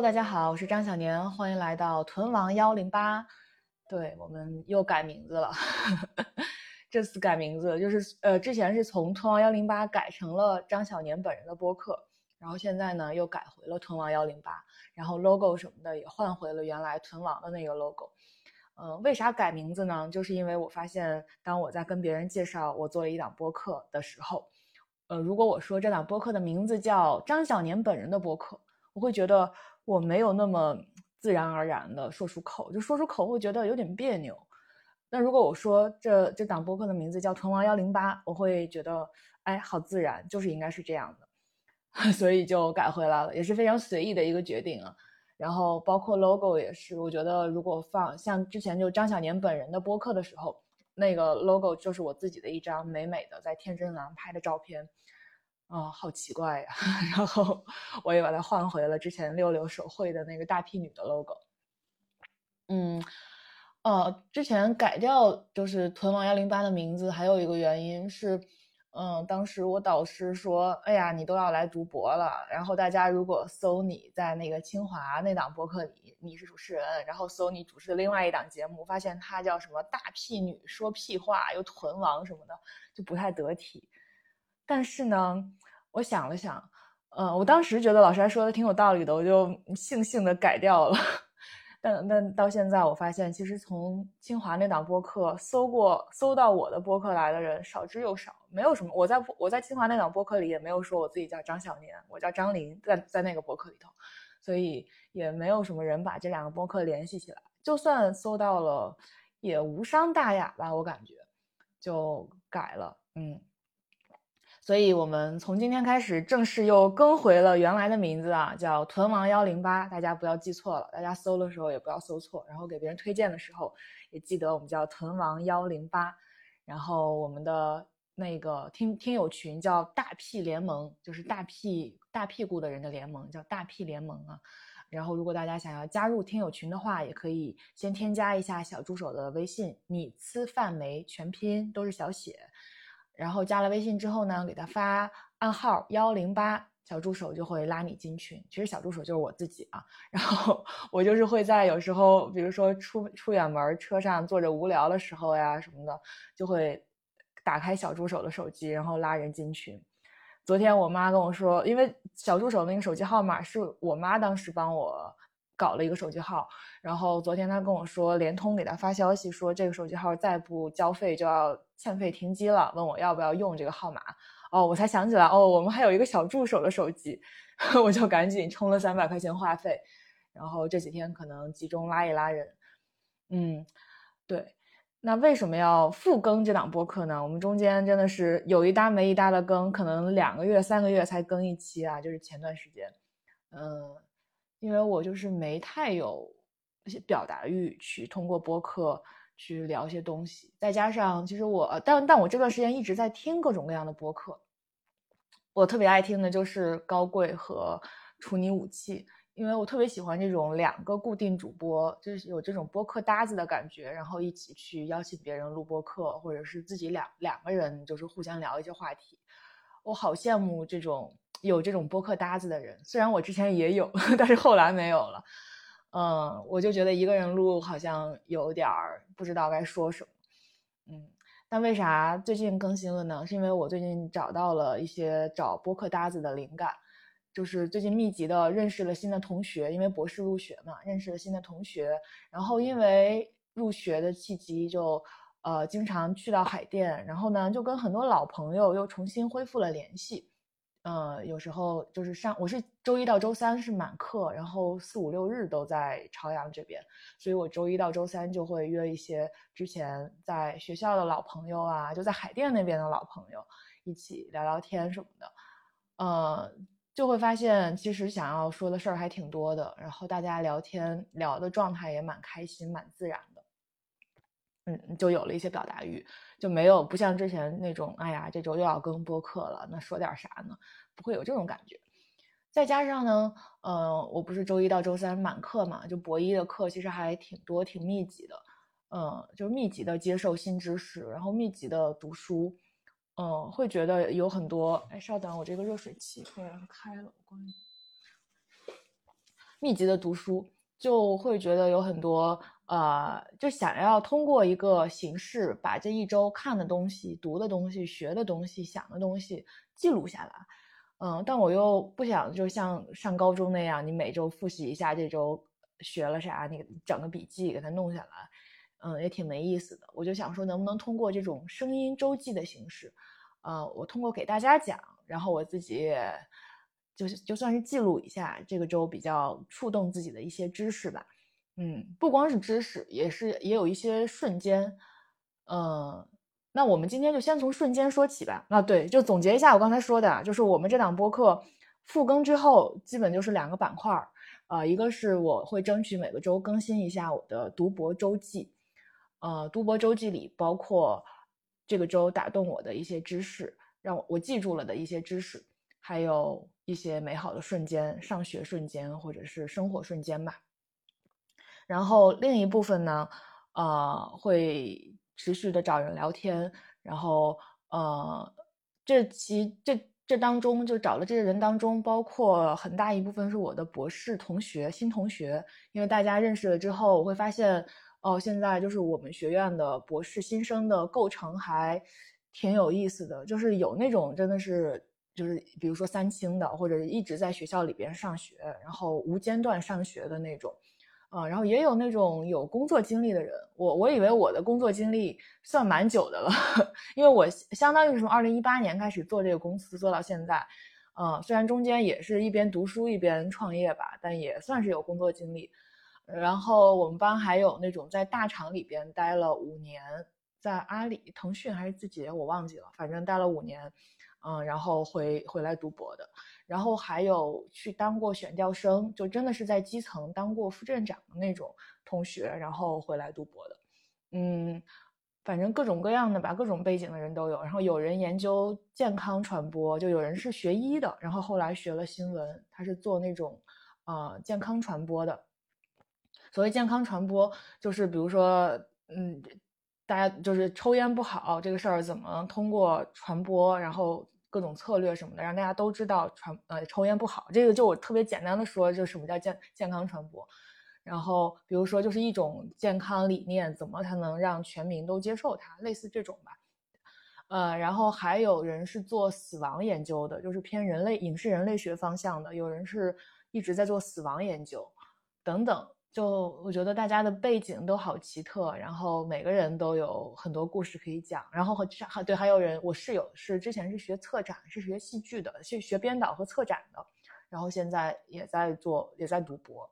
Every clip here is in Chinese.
大家好，我是张小年，欢迎来到屯王幺零八。对我们又改名字了，这次改名字就是呃，之前是从屯王幺零八改成了张小年本人的播客，然后现在呢又改回了屯王幺零八，然后 logo 什么的也换回了原来屯王的那个 logo。嗯，为啥改名字呢？就是因为我发现，当我在跟别人介绍我做了一档播客的时候，呃，如果我说这档播客的名字叫张小年本人的播客。我会觉得我没有那么自然而然的说出口，就说出口会觉得有点别扭。那如果我说这这档播客的名字叫“屯王幺零八”，我会觉得哎，好自然，就是应该是这样的，所以就改回来了，也是非常随意的一个决定啊。然后包括 logo 也是，我觉得如果放像之前就张小年本人的播客的时候，那个 logo 就是我自己的一张美美的在天真蓝拍的照片。啊，好奇怪呀！然后我也把它换回了之前六六手绘的那个大屁女的 logo。嗯，呃，之前改掉就是屯王幺零八的名字，还有一个原因是，嗯，当时我导师说，哎呀，你都要来读博了，然后大家如果搜你在那个清华那档博客里，你是主持人，然后搜你主持的另外一档节目，发现他叫什么大屁女说屁话又屯王什么的，就不太得体。但是呢，我想了想，嗯，我当时觉得老师还说的挺有道理的，我就悻悻的改掉了。但但到现在，我发现其实从清华那档播客搜过搜到我的播客来的人少之又少，没有什么。我在我在清华那档播客里也没有说我自己叫张小年，我叫张琳，在在那个播客里头，所以也没有什么人把这两个播客联系起来。就算搜到了，也无伤大雅吧，我感觉就改了，嗯。所以，我们从今天开始正式又更回了原来的名字啊，叫屯王幺零八，大家不要记错了，大家搜的时候也不要搜错，然后给别人推荐的时候也记得我们叫屯王幺零八，然后我们的那个听听友群叫大屁联盟，就是大屁大屁股的人的联盟，叫大屁联盟啊。然后，如果大家想要加入听友群的话，也可以先添加一下小助手的微信，你吃饭没？全拼都是小写。然后加了微信之后呢，给他发暗号幺零八，小助手就会拉你进群。其实小助手就是我自己啊。然后我就是会在有时候，比如说出出远门，车上坐着无聊的时候呀什么的，就会打开小助手的手机，然后拉人进群。昨天我妈跟我说，因为小助手那个手机号码是我妈当时帮我搞了一个手机号，然后昨天他跟我说，联通给他发消息说这个手机号再不交费就要。欠费停机了，问我要不要用这个号码哦，我才想起来哦，我们还有一个小助手的手机，我就赶紧充了三百块钱话费，然后这几天可能集中拉一拉人。嗯，对，那为什么要复更这档播客呢？我们中间真的是有一搭没一搭的更，可能两个月、三个月才更一期啊，就是前段时间，嗯，因为我就是没太有一些表达欲去通过播客。去聊一些东西，再加上其实我，但但我这段时间一直在听各种各样的播客，我特别爱听的就是高贵和处女武器，因为我特别喜欢这种两个固定主播，就是有这种播客搭子的感觉，然后一起去邀请别人录播客，或者是自己两两个人就是互相聊一些话题，我好羡慕这种有这种播客搭子的人，虽然我之前也有，但是后来没有了。嗯，我就觉得一个人录好像有点儿不知道该说什么。嗯，但为啥最近更新了呢？是因为我最近找到了一些找播客搭子的灵感，就是最近密集的认识了新的同学，因为博士入学嘛，认识了新的同学，然后因为入学的契机，就呃经常去到海淀，然后呢就跟很多老朋友又重新恢复了联系。呃，有时候就是上，我是周一到周三是满课，然后四五六日都在朝阳这边，所以我周一到周三就会约一些之前在学校的老朋友啊，就在海淀那边的老朋友一起聊聊天什么的，呃，就会发现其实想要说的事儿还挺多的，然后大家聊天聊的状态也蛮开心、蛮自然的，嗯，就有了一些表达欲。就没有不像之前那种，哎呀，这周又要更播客了，那说点啥呢？不会有这种感觉。再加上呢，呃，我不是周一到周三满课嘛，就博一的课其实还挺多、挺密集的，嗯，就是密集的接受新知识，然后密集的读书，嗯，会觉得有很多。哎，稍等，我这个热水器突然开了，我关。密集的读书，就会觉得有很多呃，就想要通过一个形式把这一周看的东西、读的东西、学的东西、想的东西记录下来。嗯，但我又不想就像上高中那样，你每周复习一下这周学了啥，你整个笔记给它弄下来，嗯，也挺没意思的。我就想说，能不能通过这种声音周记的形式，呃，我通过给大家讲，然后我自己也就是就算是记录一下这个周比较触动自己的一些知识吧。嗯，不光是知识，也是也有一些瞬间，嗯。那我们今天就先从瞬间说起吧。啊，对，就总结一下我刚才说的，就是我们这档播客复更之后，基本就是两个板块儿，呃，一个是我会争取每个周更新一下我的读博周记，呃，读博周记里包括这个周打动我的一些知识，让我我记住了的一些知识，还有一些美好的瞬间，上学瞬间或者是生活瞬间吧。然后另一部分呢，呃，会。持续的找人聊天，然后呃，这其这这当中就找的这些人当中，包括很大一部分是我的博士同学、新同学，因为大家认识了之后，我会发现哦，现在就是我们学院的博士新生的构成还挺有意思的，就是有那种真的是就是比如说三清的，或者一直在学校里边上学，然后无间断上学的那种。啊，然后也有那种有工作经历的人，我我以为我的工作经历算蛮久的了，因为我相当于是从二零一八年开始做这个公司，做到现在，嗯，虽然中间也是一边读书一边创业吧，但也算是有工作经历。然后我们班还有那种在大厂里边待了五年，在阿里、腾讯还是字节，我忘记了，反正待了五年，嗯，然后回回来读博的。然后还有去当过选调生，就真的是在基层当过副镇长的那种同学，然后回来读博的，嗯，反正各种各样的吧，各种背景的人都有。然后有人研究健康传播，就有人是学医的，然后后来学了新闻，他是做那种呃健康传播的。所谓健康传播，就是比如说，嗯，大家就是抽烟不好这个事儿，怎么通过传播，然后。各种策略什么的，让大家都知道传呃抽烟不好。这个就我特别简单的说，就什么叫健健康传播。然后比如说就是一种健康理念，怎么才能让全民都接受它？类似这种吧。呃，然后还有人是做死亡研究的，就是偏人类影视人类学方向的。有人是一直在做死亡研究，等等。就我觉得大家的背景都好奇特，然后每个人都有很多故事可以讲，然后和还对还有人，我室友是之前是学策展，是学戏剧的，是学编导和策展的，然后现在也在做，也在读博。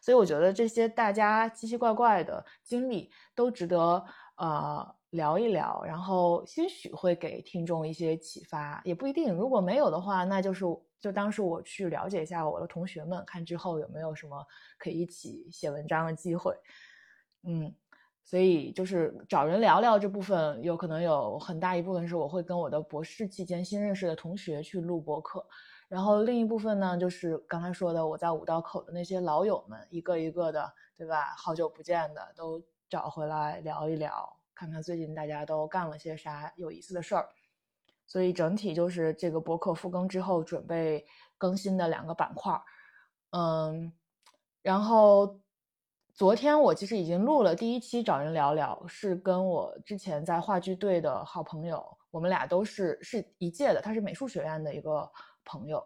所以我觉得这些大家奇奇怪怪的经历都值得呃聊一聊，然后兴许会给听众一些启发，也不一定，如果没有的话，那就是。就当是我去了解一下我的同学们，看之后有没有什么可以一起写文章的机会。嗯，所以就是找人聊聊这部分，有可能有很大一部分是我会跟我的博士期间新认识的同学去录播课，然后另一部分呢，就是刚才说的我在五道口的那些老友们，一个一个的，对吧？好久不见的都找回来聊一聊，看看最近大家都干了些啥有意思的事儿。所以整体就是这个博客复更之后准备更新的两个板块，嗯，然后昨天我其实已经录了第一期找人聊聊，是跟我之前在话剧队的好朋友，我们俩都是是一届的，他是美术学院的一个朋友。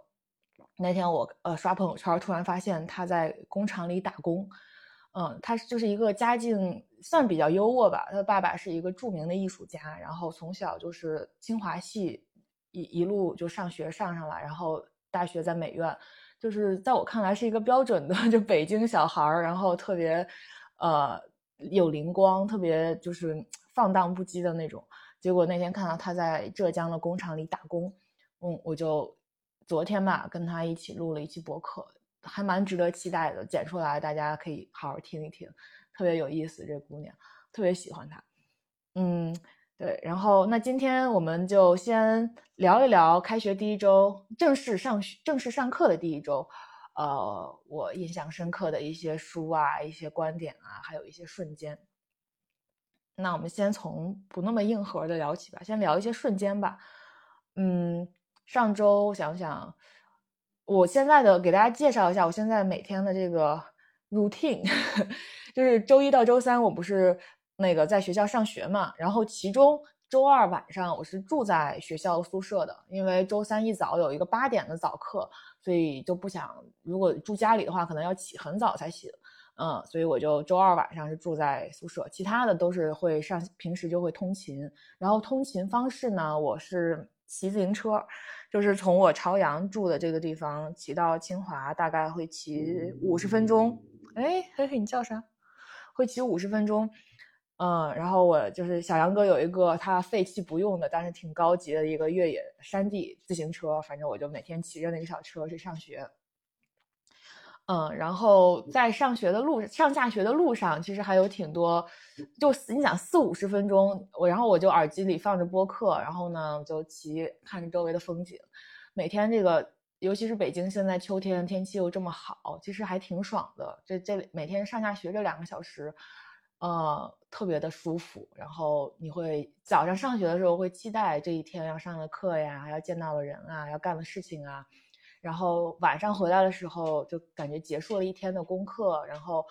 那天我呃刷朋友圈，突然发现他在工厂里打工。嗯，他就是一个家境算比较优渥吧。他的爸爸是一个著名的艺术家，然后从小就是清华系一一路就上学上上来，然后大学在美院，就是在我看来是一个标准的 就北京小孩儿，然后特别呃有灵光，特别就是放荡不羁的那种。结果那天看到他在浙江的工厂里打工，嗯，我就昨天吧跟他一起录了一期博客。还蛮值得期待的，剪出来大家可以好好听一听，特别有意思。这姑娘特别喜欢她，嗯，对。然后那今天我们就先聊一聊开学第一周正式上学、正式上课的第一周，呃，我印象深刻的一些书啊、一些观点啊，还有一些瞬间。那我们先从不那么硬核的聊起吧，先聊一些瞬间吧。嗯，上周我想想。我现在的给大家介绍一下，我现在每天的这个 routine，就是周一到周三我不是那个在学校上学嘛，然后其中周二晚上我是住在学校宿舍的，因为周三一早有一个八点的早课，所以就不想如果住家里的话，可能要起很早才行。嗯，所以我就周二晚上是住在宿舍，其他的都是会上，平时就会通勤。然后通勤方式呢，我是骑自行车，就是从我朝阳住的这个地方骑到清华，大概会骑五十分钟。哎，嘿嘿，你叫啥？会骑五十分钟。嗯，然后我就是小杨哥有一个他废弃不用的，但是挺高级的一个越野山地自行车，反正我就每天骑着那个小车去上学。嗯，然后在上学的路上下学的路上，其实还有挺多，就你想四五十分钟，我然后我就耳机里放着播客，然后呢就骑看着周围的风景。每天这个，尤其是北京现在秋天天气又这么好，其实还挺爽的。这这每天上下学这两个小时，呃，特别的舒服。然后你会早上上学的时候会期待这一天要上的课呀，要见到的人啊，要干的事情啊。然后晚上回来的时候，就感觉结束了一天的功课。然后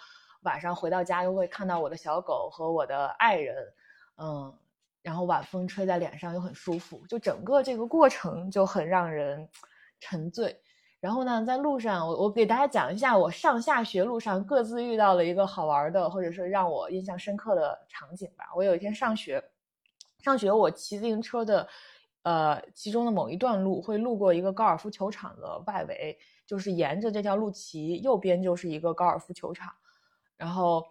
晚上回到家，又会看到我的小狗和我的爱人，嗯，然后晚风吹在脸上又很舒服，就整个这个过程就很让人沉醉。然后呢，在路上，我我给大家讲一下我上下学路上各自遇到了一个好玩的，或者是让我印象深刻的场景吧。我有一天上学，上学我骑自行车的。呃，其中的某一段路会路过一个高尔夫球场的外围，就是沿着这条路骑，右边就是一个高尔夫球场。然后，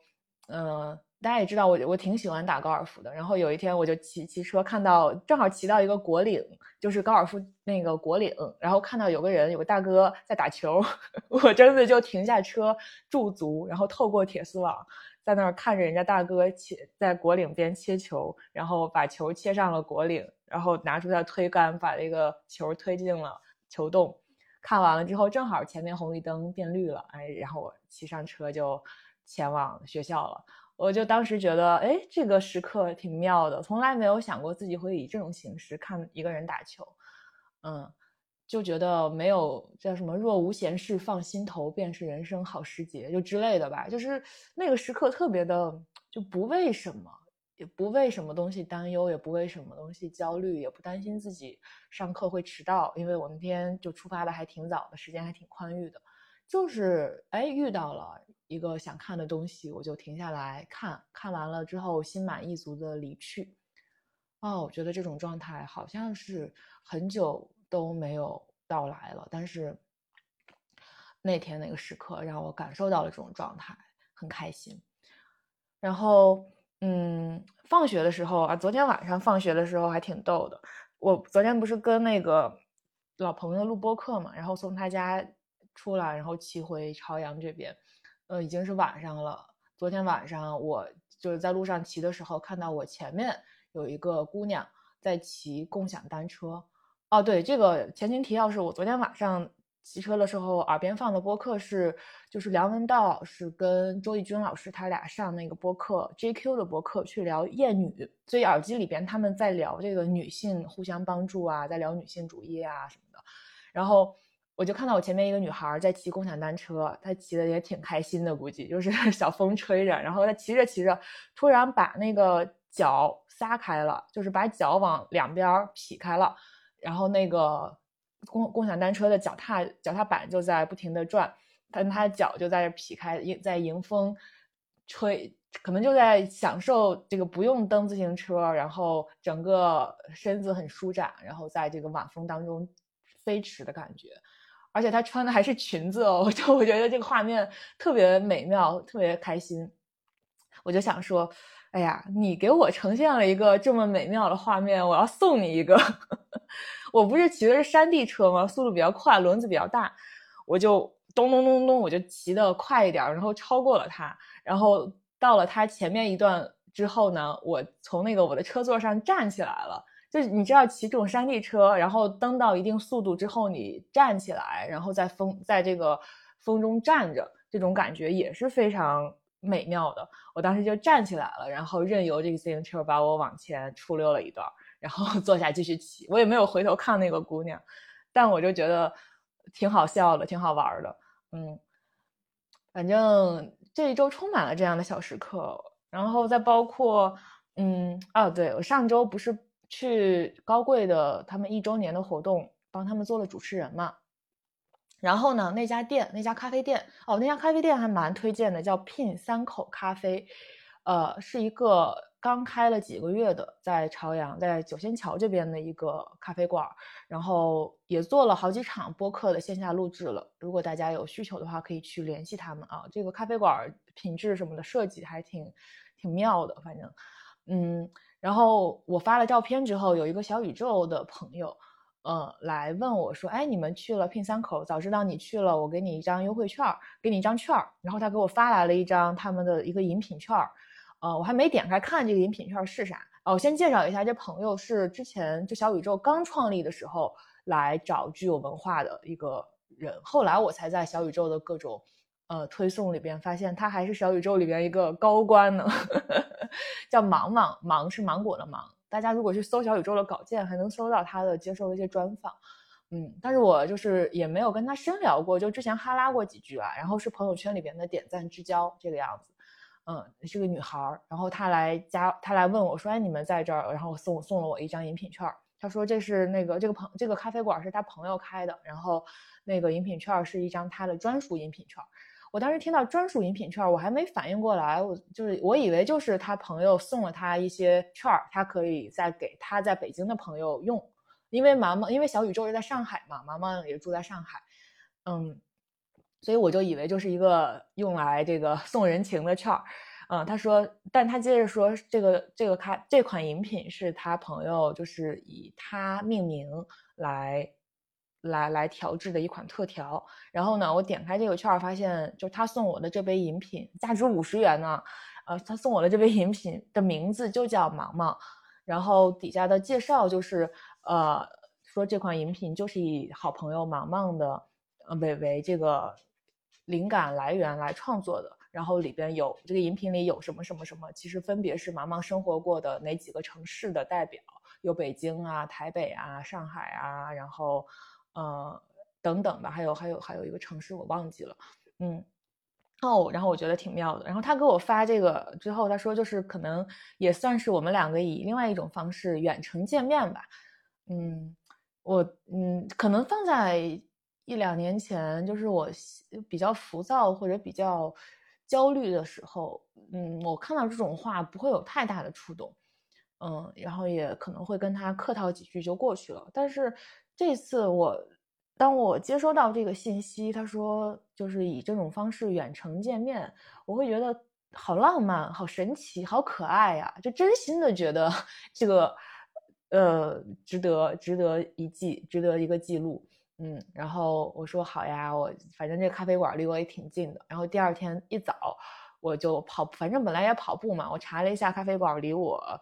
嗯，大家也知道我我挺喜欢打高尔夫的。然后有一天我就骑骑车，看到正好骑到一个果岭，就是高尔夫那个果岭，然后看到有个人有个大哥在打球，我真的就停下车驻足，然后透过铁丝网在那儿看着人家大哥切在果岭边切球，然后把球切上了果岭。然后拿出他推杆，把这个球推进了球洞。看完了之后，正好前面红绿灯变绿了，哎，然后我骑上车就前往学校了。我就当时觉得，哎，这个时刻挺妙的，从来没有想过自己会以这种形式看一个人打球。嗯，就觉得没有叫什么“若无闲事放心头，便是人生好时节”就之类的吧。就是那个时刻特别的就不为什么。也不为什么东西担忧，也不为什么东西焦虑，也不担心自己上课会迟到，因为我那天就出发的还挺早的，时间还挺宽裕的。就是哎，遇到了一个想看的东西，我就停下来看，看完了之后心满意足的离去。哦，我觉得这种状态好像是很久都没有到来了，但是那天那个时刻让我感受到了这种状态，很开心。然后。嗯，放学的时候啊，昨天晚上放学的时候还挺逗的。我昨天不是跟那个老朋友录播课嘛，然后从他家出来，然后骑回朝阳这边，呃，已经是晚上了。昨天晚上我就是在路上骑的时候，看到我前面有一个姑娘在骑共享单车。哦，对，这个前情提要是我昨天晚上。骑车的时候，耳边放的播客是，就是梁文道老师跟周轶君老师他俩上那个播客 JQ 的播客去聊厌女，所以耳机里边他们在聊这个女性互相帮助啊，在聊女性主义啊什么的。然后我就看到我前面一个女孩在骑共享单车，她骑的也挺开心的，估计就是 小风吹着，然后她骑着骑着，突然把那个脚撒开了，就是把脚往两边劈开了，然后那个。共共享单车的脚踏脚踏板就在不停的转，但他脚就在这劈开，在迎风吹，可能就在享受这个不用蹬自行车，然后整个身子很舒展，然后在这个晚风当中飞驰的感觉。而且他穿的还是裙子哦，我 就我觉得这个画面特别美妙，特别开心。我就想说，哎呀，你给我呈现了一个这么美妙的画面，我要送你一个。我不是骑的是山地车吗？速度比较快，轮子比较大，我就咚咚咚咚，我就骑的快一点，然后超过了他。然后到了他前面一段之后呢，我从那个我的车座上站起来了。就是你知道骑这种山地车，然后蹬到一定速度之后，你站起来，然后在风在这个风中站着，这种感觉也是非常美妙的。我当时就站起来了，然后任由这个自行车把我往前出溜了一段。然后 坐下继续骑，我也没有回头看那个姑娘，但我就觉得挺好笑的，挺好玩的。嗯，反正这一周充满了这样的小时刻，然后再包括，嗯，哦，对我上周不是去高贵的他们一周年的活动，帮他们做了主持人嘛。然后呢，那家店，那家咖啡店，哦，那家咖啡店还蛮推荐的，叫 Pin 三口咖啡，呃，是一个刚开了几个月的，在朝阳，在九仙桥这边的一个咖啡馆，然后也做了好几场播客的线下录制了。如果大家有需求的话，可以去联系他们啊。这个咖啡馆品质什么的设计还挺挺妙的，反正，嗯，然后我发了照片之后，有一个小宇宙的朋友。呃，来问我说，哎，你们去了 Pin 三口，早知道你去了，我给你一张优惠券，给你一张券。然后他给我发来了一张他们的一个饮品券，呃，我还没点开看这个饮品券是啥。哦，我先介绍一下，这朋友是之前就小宇宙刚创立的时候来找具有文化的一个人，后来我才在小宇宙的各种呃推送里边发现他还是小宇宙里边一个高官呢，叫芒芒，芒是芒果的芒。大家如果去搜小宇宙的稿件，还能搜到他的接受的一些专访，嗯，但是我就是也没有跟他深聊过，就之前哈拉过几句啊，然后是朋友圈里边的点赞之交这个样子，嗯，是个女孩儿，然后她来加，她来问我说，哎，你们在这儿，然后送送了我一张饮品券，她说这是那个这个朋这个咖啡馆是她朋友开的，然后那个饮品券是一张她的专属饮品券。我当时听到专属饮品券，我还没反应过来，我就是我以为就是他朋友送了他一些券儿，他可以再给他在北京的朋友用。因为妈妈，因为小宇宙是在上海嘛，妈妈也住在上海，嗯，所以我就以为就是一个用来这个送人情的券儿。嗯，他说，但他接着说，这个这个咖这款饮品是他朋友就是以他命名来。来来调制的一款特调，然后呢，我点开这个券儿，发现就是他送我的这杯饮品价值五十元呢，呃，他送我的这杯饮品的名字就叫芒芒，然后底下的介绍就是呃说这款饮品就是以好朋友芒芒的呃为为这个灵感来源来创作的，然后里边有这个饮品里有什么什么什么，其实分别是茫茫生活过的哪几个城市的代表，有北京啊、台北啊、上海啊，然后。呃，等等吧，还有还有还有一个城市我忘记了，嗯，哦，然后我觉得挺妙的。然后他给我发这个之后，他说就是可能也算是我们两个以另外一种方式远程见面吧。嗯，我嗯，可能放在一两年前，就是我比较浮躁或者比较焦虑的时候，嗯，我看到这种话不会有太大的触动，嗯，然后也可能会跟他客套几句就过去了。但是。这次我，当我接收到这个信息，他说就是以这种方式远程见面，我会觉得好浪漫、好神奇、好可爱呀！就真心的觉得 这个，呃，值得、值得一记、值得一个记录。嗯，然后我说好呀，我反正这咖啡馆离我也挺近的。然后第二天一早我就跑，反正本来也跑步嘛，我查了一下咖啡馆离我。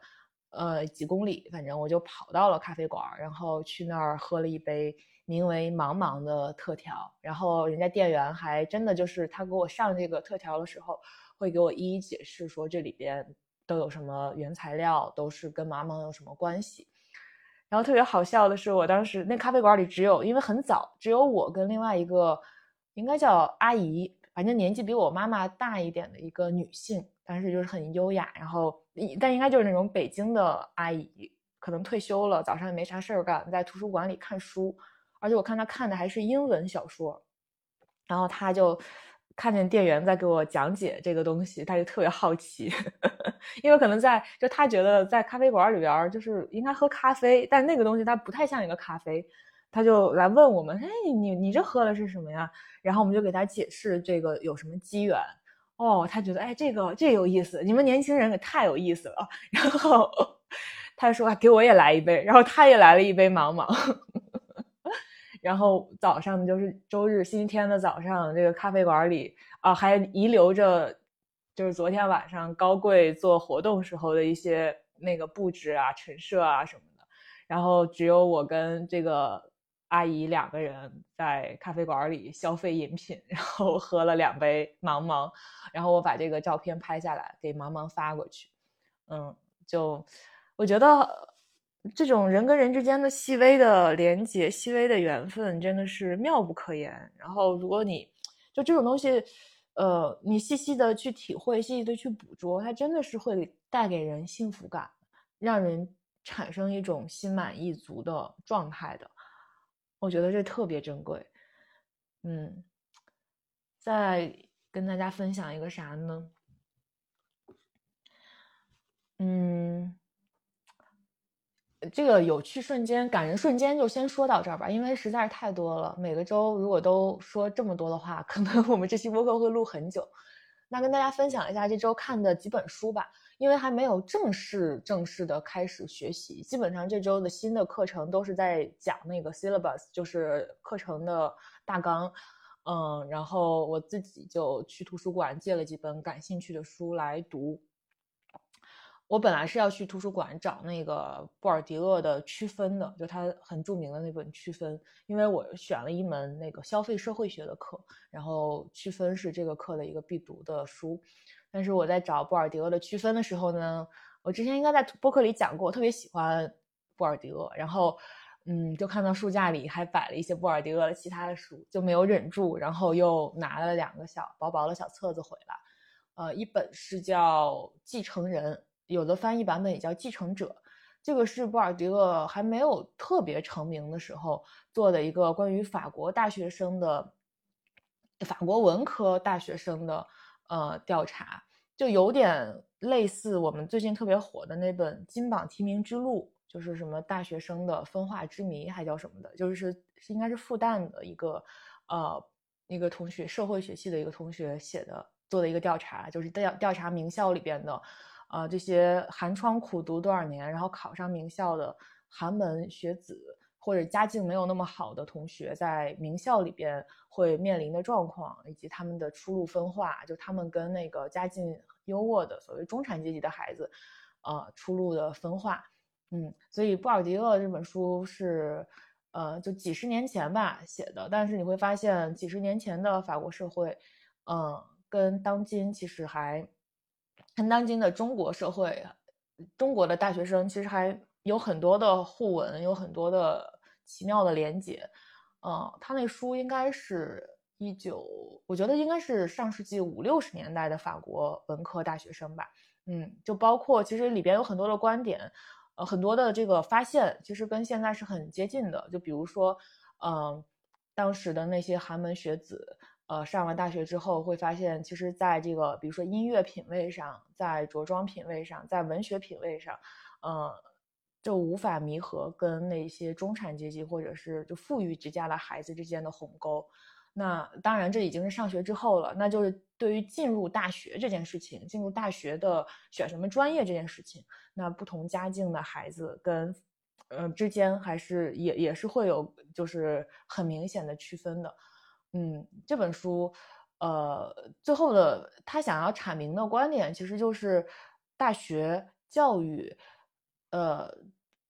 呃，几公里，反正我就跑到了咖啡馆，然后去那儿喝了一杯名为“茫茫”的特调。然后人家店员还真的就是他给我上这个特调的时候，会给我一一解释说这里边都有什么原材料，都是跟茫茫有什么关系。然后特别好笑的是，我当时那咖啡馆里只有，因为很早，只有我跟另外一个应该叫阿姨，反正年纪比我妈妈大一点的一个女性。但是就是很优雅，然后但应该就是那种北京的阿姨，可能退休了，早上也没啥事儿干，在图书馆里看书，而且我看她看的还是英文小说，然后她就看见店员在给我讲解这个东西，他就特别好奇，因为可能在就他觉得在咖啡馆里边就是应该喝咖啡，但那个东西它不太像一个咖啡，他就来问我们，哎，你你这喝的是什么呀？然后我们就给他解释这个有什么机缘。哦，他觉得哎，这个这有意思，你们年轻人可太有意思了。然后 他说给我也来一杯，然后他也来了一杯芒芒。然后早上就是周日星期天的早上，这个咖啡馆里啊还遗留着就是昨天晚上高贵做活动时候的一些那个布置啊、陈设啊什么的。然后只有我跟这个。阿姨两个人在咖啡馆里消费饮品，然后喝了两杯茫茫，然后我把这个照片拍下来给茫茫发过去。嗯，就我觉得这种人跟人之间的细微的连接、细微的缘分，真的是妙不可言。然后，如果你就这种东西，呃，你细细的去体会、细细的去捕捉，它真的是会带给人幸福感，让人产生一种心满意足的状态的。我觉得这特别珍贵。嗯，再跟大家分享一个啥呢？嗯。这个有趣瞬间、感人瞬间就先说到这儿吧，因为实在是太多了。每个周如果都说这么多的话，可能我们这期播客会录很久。那跟大家分享一下这周看的几本书吧，因为还没有正式正式的开始学习，基本上这周的新的课程都是在讲那个 syllabus，就是课程的大纲。嗯，然后我自己就去图书馆借了几本感兴趣的书来读。我本来是要去图书馆找那个布尔迪厄的区分的，就他很著名的那本区分，因为我选了一门那个消费社会学的课，然后区分是这个课的一个必读的书。但是我在找布尔迪厄的区分的时候呢，我之前应该在播客里讲过，我特别喜欢布尔迪厄，然后嗯，就看到书架里还摆了一些布尔迪厄的其他的书，就没有忍住，然后又拿了两个小薄薄的小册子回来，呃，一本是叫《继承人》。有的翻译版本也叫《继承者》，这个是布尔迪厄还没有特别成名的时候做的一个关于法国大学生的法国文科大学生的呃调查，就有点类似我们最近特别火的那本《金榜题名之路》，就是什么大学生的分化之谜，还叫什么的，就是是应该是复旦的一个呃一个同学，社会学系的一个同学写的做的一个调查，就是调调查名校里边的。啊，这些寒窗苦读多少年，然后考上名校的寒门学子，或者家境没有那么好的同学，在名校里边会面临的状况，以及他们的出路分化，就他们跟那个家境优渥的所谓中产阶级的孩子，呃，出路的分化。嗯，所以布尔迪厄这本书是，呃，就几十年前吧写的，但是你会发现，几十年前的法国社会，嗯，跟当今其实还。看当今的中国社会，中国的大学生其实还有很多的互文，有很多的奇妙的连接。嗯，他那书应该是一九，我觉得应该是上世纪五六十年代的法国文科大学生吧。嗯，就包括其实里边有很多的观点，呃，很多的这个发现，其实跟现在是很接近的。就比如说，嗯，当时的那些寒门学子。呃，上完大学之后会发现，其实在这个比如说音乐品味上，在着装品味上，在文学品味上，呃，就无法弥合跟那些中产阶级或者是就富裕之家的孩子之间的鸿沟。那当然，这已经是上学之后了。那就是对于进入大学这件事情，进入大学的选什么专业这件事情，那不同家境的孩子跟呃之间还是也也是会有就是很明显的区分的。嗯，这本书，呃，最后的他想要阐明的观点，其实就是大学教育，呃，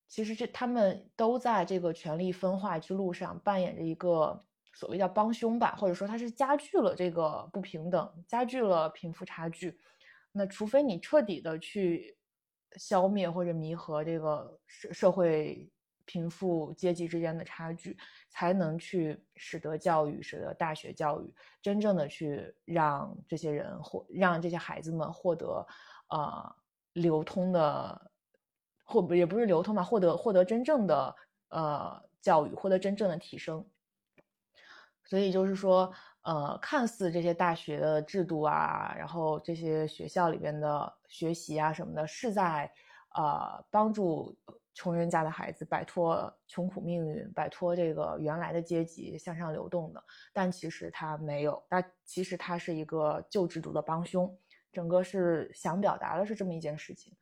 其实这他们都在这个权力分化之路上扮演着一个所谓叫帮凶吧，或者说它是加剧了这个不平等，加剧了贫富差距。那除非你彻底的去消灭或者弥合这个社社会。贫富阶级之间的差距，才能去使得教育，使得大学教育真正的去让这些人获，让这些孩子们获得，呃，流通的，或不也不是流通吧，获得获得真正的呃教育，获得真正的提升。所以就是说，呃，看似这些大学的制度啊，然后这些学校里边的学习啊什么的，是在呃帮助。穷人家的孩子摆脱穷苦命运，摆脱这个原来的阶级向上流动的，但其实他没有，他其实他是一个旧制度的帮凶。整个是想表达的是这么一件事情。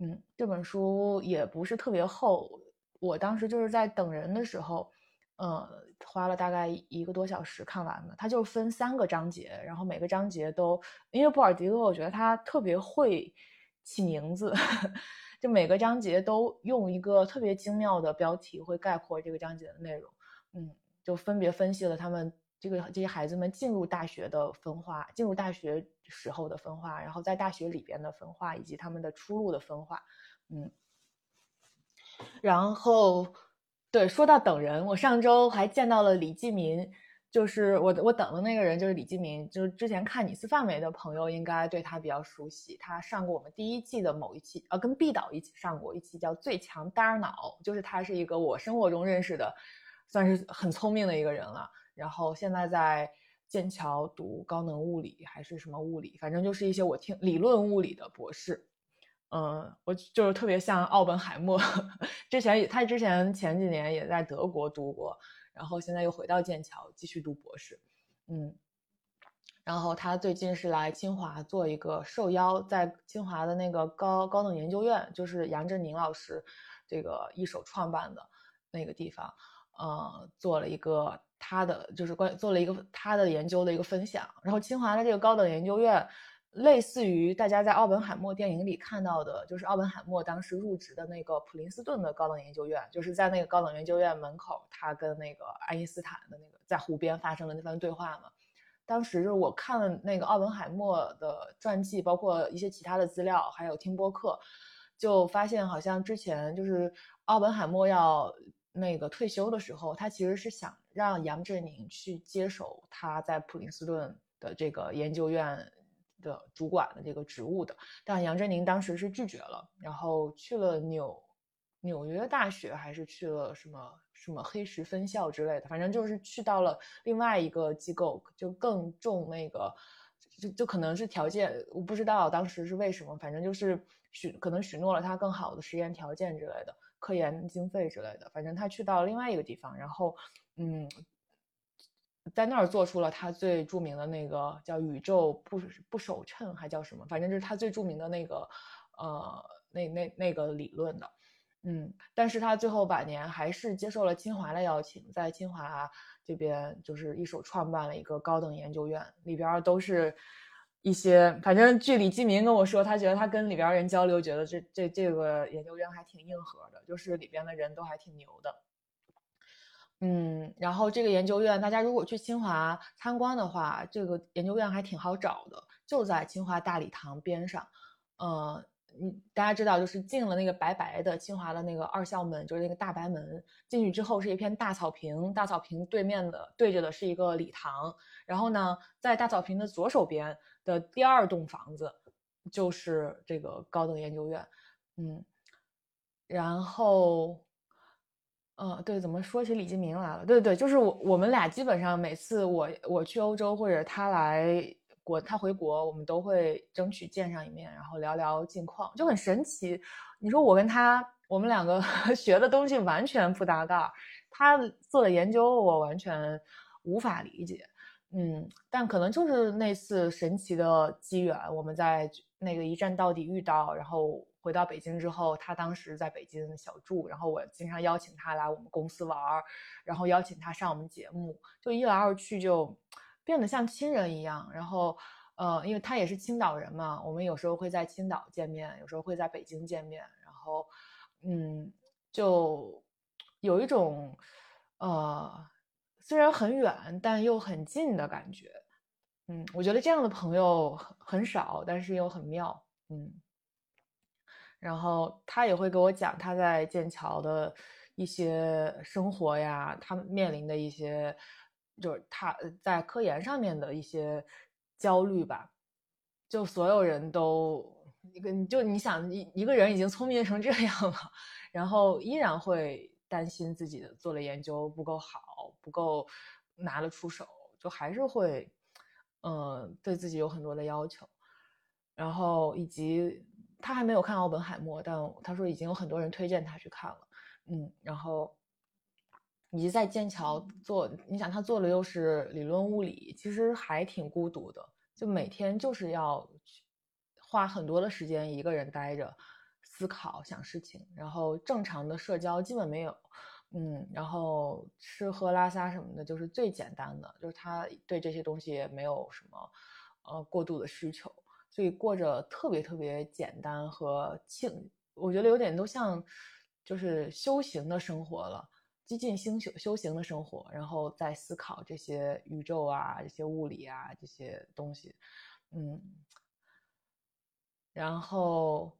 嗯，这本书也不是特别厚，我当时就是在等人的时候，呃，花了大概一个多小时看完的。它就分三个章节，然后每个章节都，因为布尔迪厄，我觉得他特别会起名字。就每个章节都用一个特别精妙的标题，会概括这个章节的内容。嗯，就分别分析了他们这个这些孩子们进入大学的分化，进入大学时候的分化，然后在大学里边的分化，以及他们的出路的分化。嗯，然后，对，说到等人，我上周还见到了李继民，就是我我等的那个人就是李继明，就是之前看你是范围的朋友应该对他比较熟悉，他上过我们第一季的某一期，呃，跟毕导一起上过一期叫《最强大脑》，就是他是一个我生活中认识的，算是很聪明的一个人了。然后现在在剑桥读高能物理还是什么物理，反正就是一些我听理论物理的博士。嗯，我就是特别像奥本海默，之前也他之前前几年也在德国读过，然后现在又回到剑桥继续读博士。嗯，然后他最近是来清华做一个受邀，在清华的那个高高等研究院，就是杨振宁老师这个一手创办的那个地方，呃，做了一个他的就是关做了一个他的研究的一个分享。然后清华的这个高等研究院。类似于大家在奥本海默电影里看到的，就是奥本海默当时入职的那个普林斯顿的高等研究院，就是在那个高等研究院门口，他跟那个爱因斯坦的那个在湖边发生的那番对话嘛。当时就是我看了那个奥本海默的传记，包括一些其他的资料，还有听播客，就发现好像之前就是奥本海默要那个退休的时候，他其实是想让杨振宁去接手他在普林斯顿的这个研究院。的主管的这个职务的，但杨振宁当时是拒绝了，然后去了纽纽约大学，还是去了什么什么黑石分校之类的，反正就是去到了另外一个机构，就更重那个，就就可能是条件，我不知道当时是为什么，反正就是许可能许诺了他更好的实验条件之类的，科研经费之类的，反正他去到另外一个地方，然后嗯。在那儿做出了他最著名的那个叫宇宙不不守称，还叫什么？反正就是他最著名的那个，呃，那那那个理论的，嗯。但是他最后晚年还是接受了清华的邀请，在清华这边就是一手创办了一个高等研究院，里边都是一些，反正据李继民跟我说，他觉得他跟里边人交流，觉得这这这个研究院还挺硬核的，就是里边的人都还挺牛的。嗯，然后这个研究院，大家如果去清华参观的话，这个研究院还挺好找的，就在清华大礼堂边上。呃，你大家知道，就是进了那个白白的清华的那个二校门，就是那个大白门，进去之后是一片大草坪，大草坪对面的对着的是一个礼堂。然后呢，在大草坪的左手边的第二栋房子就是这个高等研究院。嗯，然后。嗯，对，怎么说起李金明来了？对对，就是我我们俩基本上每次我我去欧洲或者他来国他回国，我们都会争取见上一面，然后聊聊近况，就很神奇。你说我跟他，我们两个 学的东西完全不搭盖，他做的研究我完全无法理解。嗯，但可能就是那次神奇的机缘，我们在那个一站到底遇到，然后。回到北京之后，他当时在北京小住，然后我经常邀请他来我们公司玩儿，然后邀请他上我们节目，就一来二去就变得像亲人一样。然后，呃，因为他也是青岛人嘛，我们有时候会在青岛见面，有时候会在北京见面，然后，嗯，就有一种，呃，虽然很远但又很近的感觉。嗯，我觉得这样的朋友很很少，但是又很妙。嗯。然后他也会给我讲他在剑桥的一些生活呀，他面临的一些，就是他在科研上面的一些焦虑吧。就所有人都一个，就你想一一个人已经聪明成这样了，然后依然会担心自己做的研究不够好，不够拿得出手，就还是会，嗯，对自己有很多的要求，然后以及。他还没有看奥本海默，但他说已经有很多人推荐他去看了。嗯，然后以及在剑桥做，你想他做的又是理论物理，其实还挺孤独的，就每天就是要花很多的时间一个人待着思考想事情，然后正常的社交基本没有。嗯，然后吃喝拉撒什么的，就是最简单的，就是他对这些东西也没有什么呃过度的需求。所以过着特别特别简单和轻，我觉得有点都像，就是修行的生活了，激进修修修行的生活，然后在思考这些宇宙啊、这些物理啊这些东西，嗯，然后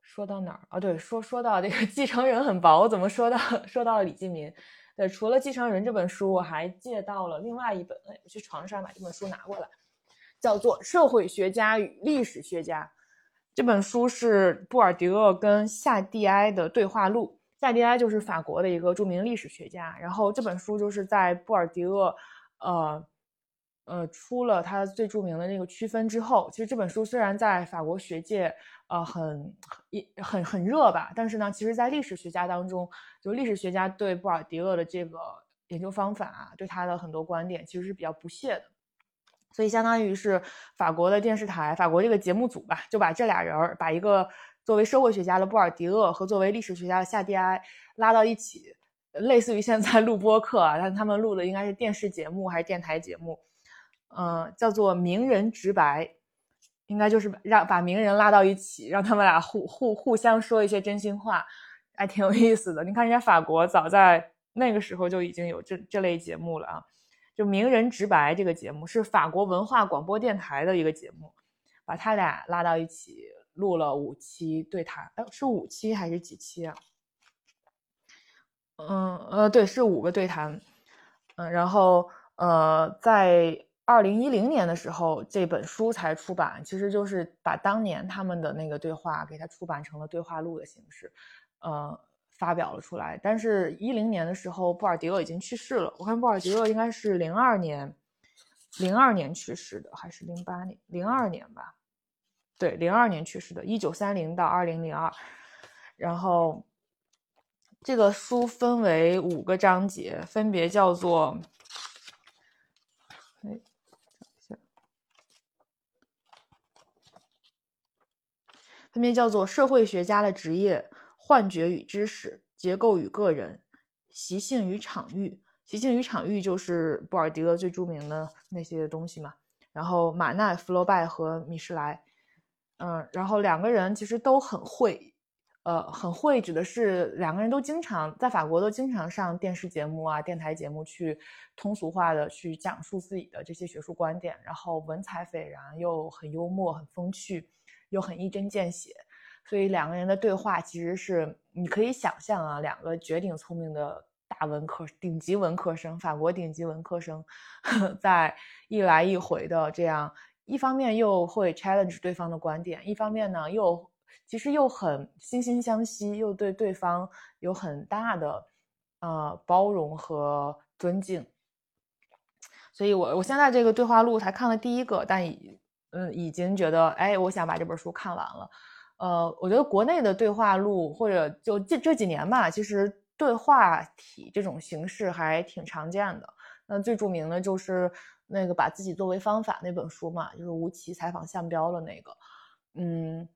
说到哪儿啊？对，说说到这个继承人很薄，怎么说到说到了李继民？对，除了《继承人》这本书，我还借到了另外一本。哎，我去床上把这本书拿过来，叫做《社会学家与历史学家》。这本书是布尔迪厄跟夏蒂埃的对话录。夏蒂埃就是法国的一个著名历史学家。然后这本书就是在布尔迪厄，呃呃，出了他最著名的那个区分之后，其实这本书虽然在法国学界。呃，很一很很热吧？但是呢，其实，在历史学家当中，就历史学家对布尔迪厄的这个研究方法啊，对他的很多观点，其实是比较不屑的。所以，相当于是法国的电视台，法国这个节目组吧，就把这俩人儿，把一个作为社会学家的布尔迪厄和作为历史学家的夏蒂埃拉到一起，类似于现在录播课啊，但他们录的应该是电视节目还是电台节目？嗯，叫做名人直白。应该就是让把名人拉到一起，让他们俩互互互相说一些真心话，还挺有意思的。你看，人家法国早在那个时候就已经有这这类节目了啊，就《名人直白》这个节目是法国文化广播电台的一个节目，把他俩拉到一起录了五期对谈，哎，是五期还是几期啊？嗯呃，对，是五个对谈，嗯，然后呃在。二零一零年的时候，这本书才出版，其实就是把当年他们的那个对话给它出版成了对话录的形式，呃，发表了出来。但是，一零年的时候，布尔迪厄已经去世了。我看布尔迪厄应该是零二年，零二年去世的，还是零八年？零二年吧，对，零二年去世的，一九三零到二零零二。然后，这个书分为五个章节，分别叫做。分别叫做社会学家的职业、幻觉与知识、结构与个人、习性与场域。习性与场域就是布尔迪厄最著名的那些东西嘛。然后马奈、福楼拜和米什莱，嗯，然后两个人其实都很会，呃，很会指的是两个人都经常在法国都经常上电视节目啊、电台节目去通俗化的去讲述自己的这些学术观点，然后文采斐然又很幽默、很风趣。又很一针见血，所以两个人的对话其实是你可以想象啊，两个绝顶聪明的大文科、顶级文科生，法国顶级文科生，在一来一回的这样，一方面又会 challenge 对方的观点，一方面呢又其实又很惺惺相惜，又对对方有很大的呃包容和尊敬。所以我我现在这个对话录才看了第一个，但已。嗯，已经觉得哎，我想把这本书看完了。呃，我觉得国内的对话录或者就这这几年吧，其实对话体这种形式还挺常见的。那最著名的就是那个把自己作为方法那本书嘛，就是吴奇采访项彪的那个。嗯，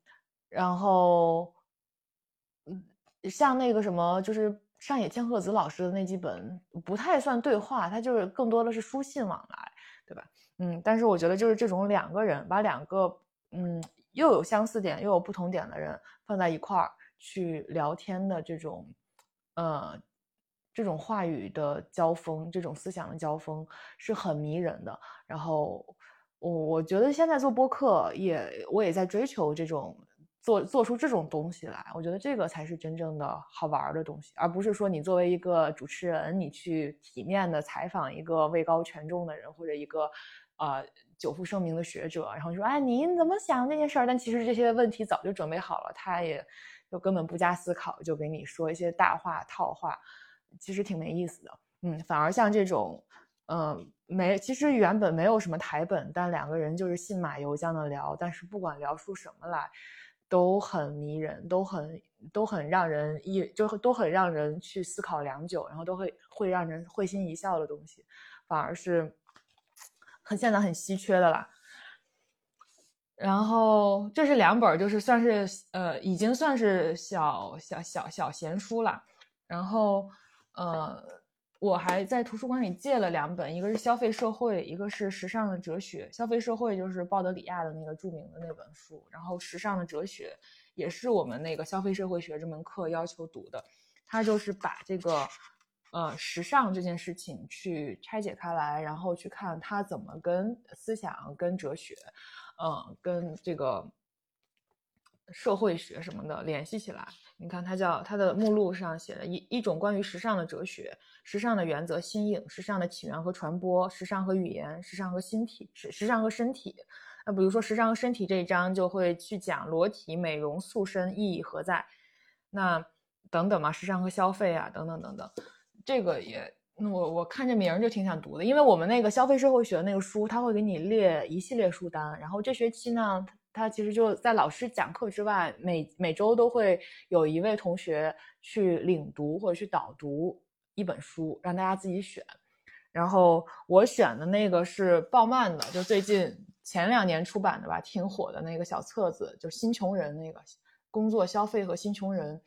然后嗯，像那个什么，就是上野千鹤子老师的那几本，不太算对话，它就是更多的是书信往来，对吧？嗯，但是我觉得就是这种两个人把两个嗯又有相似点又有不同点的人放在一块儿去聊天的这种，呃，这种话语的交锋，这种思想的交锋是很迷人的。然后我我觉得现在做播客也我也在追求这种做做出这种东西来。我觉得这个才是真正的好玩的东西，而不是说你作为一个主持人，你去体面的采访一个位高权重的人或者一个。啊，久负盛名的学者，然后说：“哎，您怎么想这件事儿？”但其实这些问题早就准备好了，他也就根本不加思考就给你说一些大话套话，其实挺没意思的。嗯，反而像这种，嗯，没，其实原本没有什么台本，但两个人就是信马由缰的聊，但是不管聊出什么来，都很迷人，都很都很让人一就都很让人去思考良久，然后都会会让人会心一笑的东西，反而是。现在很稀缺的啦，然后这是两本，就是算是呃，已经算是小小小小闲书了。然后呃，我还在图书馆里借了两本，一个是《消费社会》，一个是《时尚的哲学》。《消费社会》就是鲍德里亚的那个著名的那本书，然后《时尚的哲学》也是我们那个消费社会学这门课要求读的。他就是把这个。呃，时尚这件事情去拆解开来，然后去看它怎么跟思想、跟哲学，嗯，跟这个社会学什么的联系起来。你看，它叫它的目录上写了一一种关于时尚的哲学、时尚的原则、新颖、时尚的起源和传播、时尚和语言、时尚和心体、时时尚和身体。那比如说时尚和身体这一章就会去讲裸体美容塑身意义何在，那等等嘛，时尚和消费啊，等等等等，这个也。我我看这名就挺想读的，因为我们那个消费社会学那个书，他会给你列一系列书单。然后这学期呢，他其实就在老师讲课之外，每每周都会有一位同学去领读或者去导读一本书，让大家自己选。然后我选的那个是鲍曼的，就最近前两年出版的吧，挺火的那个小册子，就《新穷人》那个工作、消费和新穷人。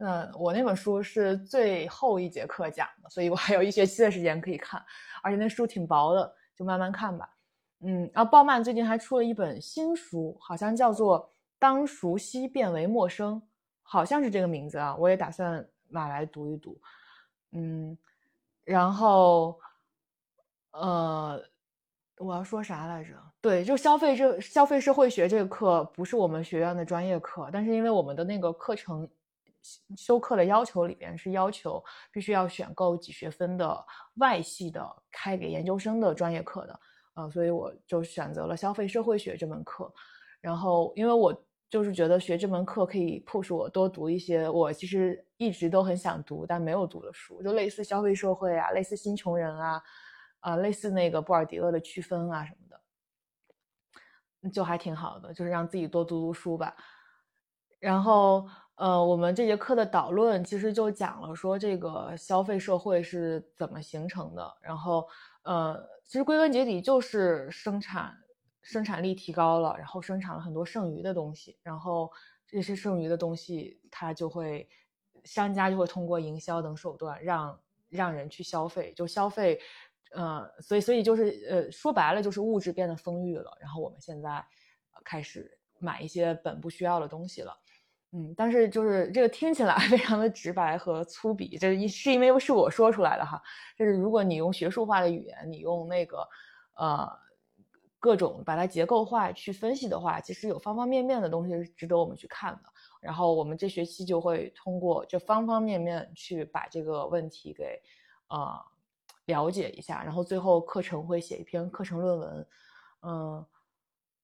嗯，我那本书是最后一节课讲的，所以我还有一学期的时间可以看，而且那书挺薄的，就慢慢看吧。嗯，然后鲍曼最近还出了一本新书，好像叫做《当熟悉变为陌生》，好像是这个名字啊，我也打算买来读一读。嗯，然后，呃，我要说啥来着？对，就消费这消费社会学这个课不是我们学院的专业课，但是因为我们的那个课程。修课的要求里边是要求必须要选购几学分的外系的开给研究生的专业课的，呃，所以我就选择了消费社会学这门课。然后，因为我就是觉得学这门课可以迫使我多读一些我其实一直都很想读但没有读的书，就类似消费社会啊，类似新穷人啊，啊，类似那个布尔迪厄的区分啊什么的，就还挺好的，就是让自己多读读书吧。然后。呃，我们这节课的导论其实就讲了说这个消费社会是怎么形成的，然后，呃，其实归根结底就是生产生产力提高了，然后生产了很多剩余的东西，然后这些剩余的东西它就会商家就会通过营销等手段让让人去消费，就消费，呃，所以所以就是呃说白了就是物质变得丰裕了，然后我们现在开始买一些本不需要的东西了。嗯，但是就是这个听起来非常的直白和粗鄙，这是因为是我说出来的哈。就是如果你用学术化的语言，你用那个呃各种把它结构化去分析的话，其实有方方面面的东西是值得我们去看的。然后我们这学期就会通过这方方面面去把这个问题给呃了解一下，然后最后课程会写一篇课程论文，嗯。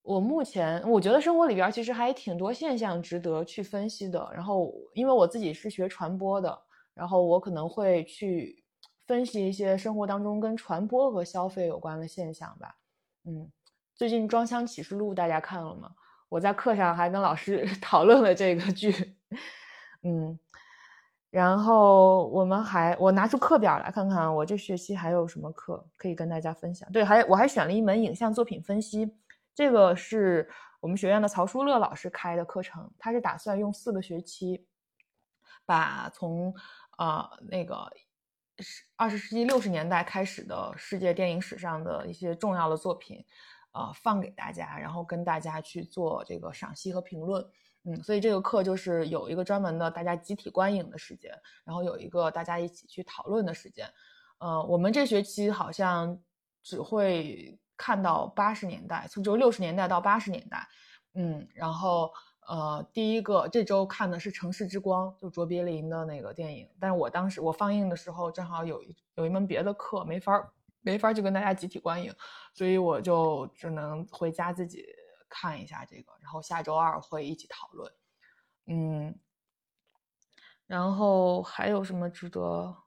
我目前我觉得生活里边其实还挺多现象值得去分析的。然后，因为我自己是学传播的，然后我可能会去分析一些生活当中跟传播和消费有关的现象吧。嗯，最近《装箱启示录》大家看了吗？我在课上还跟老师 讨论了这个剧。嗯，然后我们还我拿出课表来看看，我这学期还有什么课可以跟大家分享？对，还我还选了一门影像作品分析。这个是我们学院的曹书乐老师开的课程，他是打算用四个学期，把从呃那个十二十世纪六十年代开始的世界电影史上的一些重要的作品，呃放给大家，然后跟大家去做这个赏析和评论。嗯，所以这个课就是有一个专门的大家集体观影的时间，然后有一个大家一起去讨论的时间。呃，我们这学期好像只会。看到八十年代，从就六十年代到八十年代，嗯，然后呃，第一个这周看的是《城市之光》，就卓别林的那个电影。但是我当时我放映的时候正好有一有一门别的课，没法没法就跟大家集体观影，所以我就只能回家自己看一下这个，然后下周二会一起讨论，嗯。然后还有什么值得？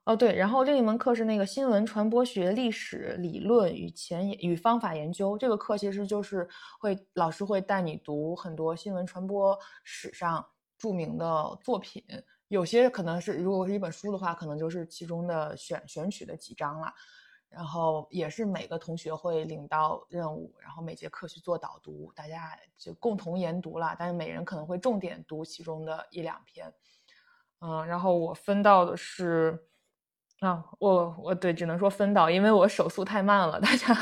哦，对，然后另一门课是那个新闻传播学历史理论与前沿与方法研究。这个课其实就是会老师会带你读很多新闻传播史上著名的作品，有些可能是如果是一本书的话，可能就是其中的选选取的几章了。然后也是每个同学会领到任务，然后每节课去做导读，大家就共同研读了。但是每人可能会重点读其中的一两篇。嗯，然后我分到的是，啊，我我对，只能说分到，因为我手速太慢了。大家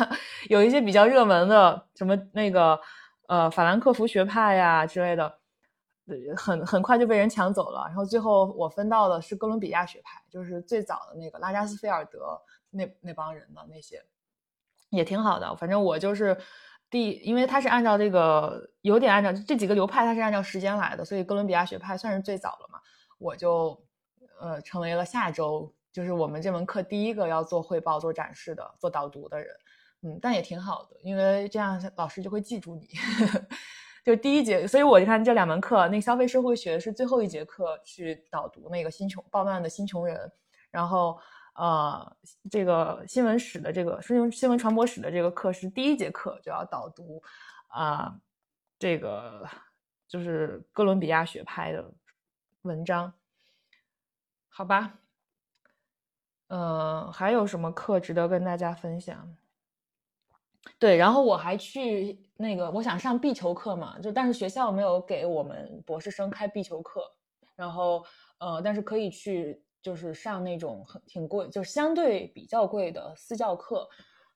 有一些比较热门的，什么那个呃法兰克福学派呀之类的，很很快就被人抢走了。然后最后我分到的是哥伦比亚学派，就是最早的那个拉加斯菲尔德那那帮人的那些，也挺好的。反正我就是。第，因为它是按照这个有点按照这几个流派，它是按照时间来的，所以哥伦比亚学派算是最早了嘛。我就呃成为了下周就是我们这门课第一个要做汇报、做展示的、做导读的人。嗯，但也挺好的，因为这样老师就会记住你。就第一节，所以我就看这两门课，那消费社会学是最后一节课去导读那个新穷鲍曼的新穷人，然后。呃，这个新闻史的这个新闻新闻传播史的这个课是第一节课就要导读，啊，这个就是哥伦比亚学派的文章，好吧？嗯，还有什么课值得跟大家分享？对，然后我还去那个，我想上壁球课嘛，就但是学校没有给我们博士生开壁球课，然后呃，但是可以去。就是上那种很挺贵，就相对比较贵的私教课，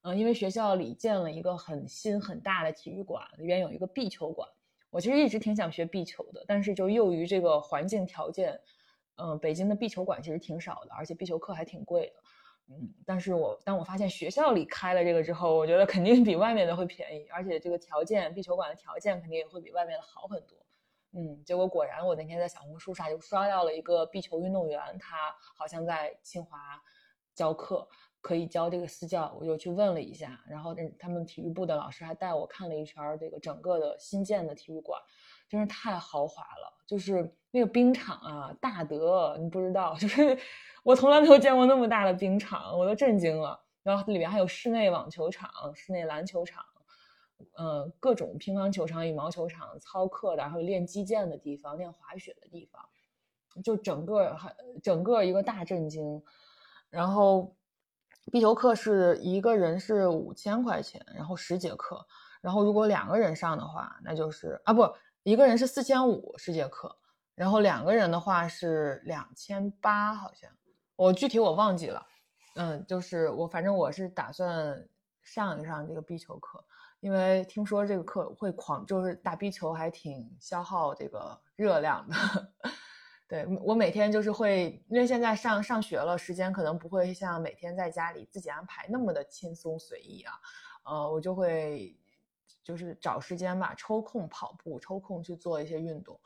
嗯，因为学校里建了一个很新很大的体育馆，里边有一个壁球馆。我其实一直挺想学壁球的，但是就由于这个环境条件，嗯，北京的壁球馆其实挺少的，而且壁球课还挺贵的，嗯，但是我当我发现学校里开了这个之后，我觉得肯定比外面的会便宜，而且这个条件，壁球馆的条件肯定也会比外面的好很多。嗯，结果果然，我那天在小红书上就刷到了一个壁球运动员，他好像在清华教课，可以教这个私教。我就去问了一下，然后他们体育部的老师还带我看了一圈这个整个的新建的体育馆，真是太豪华了。就是那个冰场啊，大得你不知道，就是我从来没有见过那么大的冰场，我都震惊了。然后里面还有室内网球场、室内篮球场。呃，各种乒乓球场、羽毛球场、操课的，还有练击剑的地方、练滑雪的地方，就整个还整个一个大震惊。然后壁球课是一个人是五千块钱，然后十节课。然后如果两个人上的话，那就是啊不，一个人是四千五十节课，然后两个人的话是两千八，好像我具体我忘记了。嗯，就是我反正我是打算上一上这个壁球课。因为听说这个课会狂，就是打壁球还挺消耗这个热量的。对我每天就是会，因为现在上上学了，时间可能不会像每天在家里自己安排那么的轻松随意啊。呃，我就会就是找时间吧，抽空跑步，抽空去做一些运动。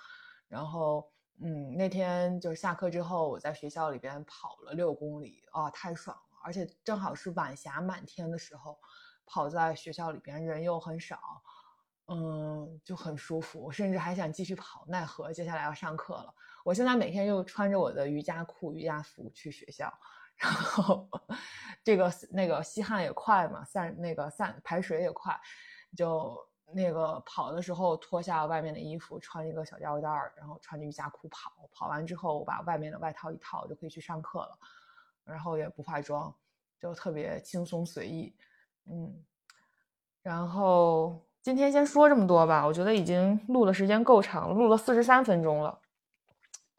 然后，嗯，那天就是下课之后，我在学校里边跑了六公里，啊，太爽了！而且正好是晚霞满天的时候。跑在学校里边，人又很少，嗯，就很舒服。我甚至还想继续跑，奈何接下来要上课了。我现在每天就穿着我的瑜伽裤、瑜伽服去学校，然后这个那个吸汗也快嘛，散那个散排水也快，就那个跑的时候脱下外面的衣服，穿一个小吊带儿，然后穿着瑜伽裤跑。跑完之后，我把外面的外套一套，就可以去上课了。然后也不化妆，就特别轻松随意。嗯，然后今天先说这么多吧，我觉得已经录的时间够长了，录了四十三分钟了。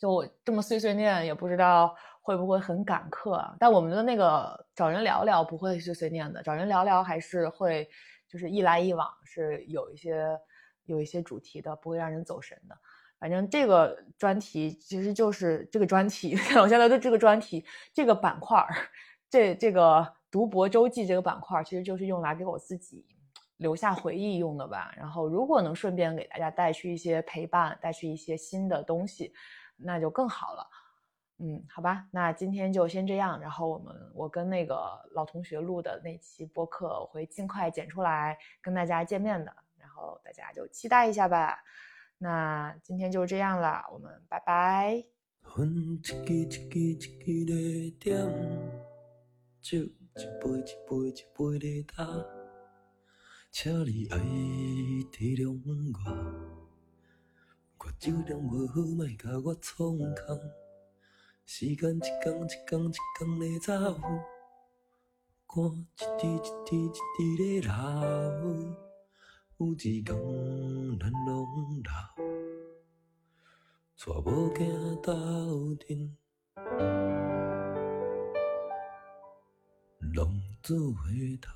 就我这么碎碎念，也不知道会不会很赶课。但我们的那个找人聊聊不会碎碎念的，找人聊聊还是会就是一来一往，是有一些有一些主题的，不会让人走神的。反正这个专题其实就是这个专题，我现在的这个专题这个板块儿，这这个。读博周记这个板块儿其实就是用来给我自己留下回忆用的吧。然后如果能顺便给大家带去一些陪伴，带去一些新的东西，那就更好了。嗯，好吧，那今天就先这样。然后我们我跟那个老同学录的那期播客，我会尽快剪出来跟大家见面的。然后大家就期待一下吧。那今天就这样了，我们拜拜。一杯一杯一杯在打，请你爱体谅我。酒量无好，莫甲我创空。时间一天一天一天在走，汗一滴一滴一滴在流。有一天咱拢老，带某囝斗阵。浪子回头。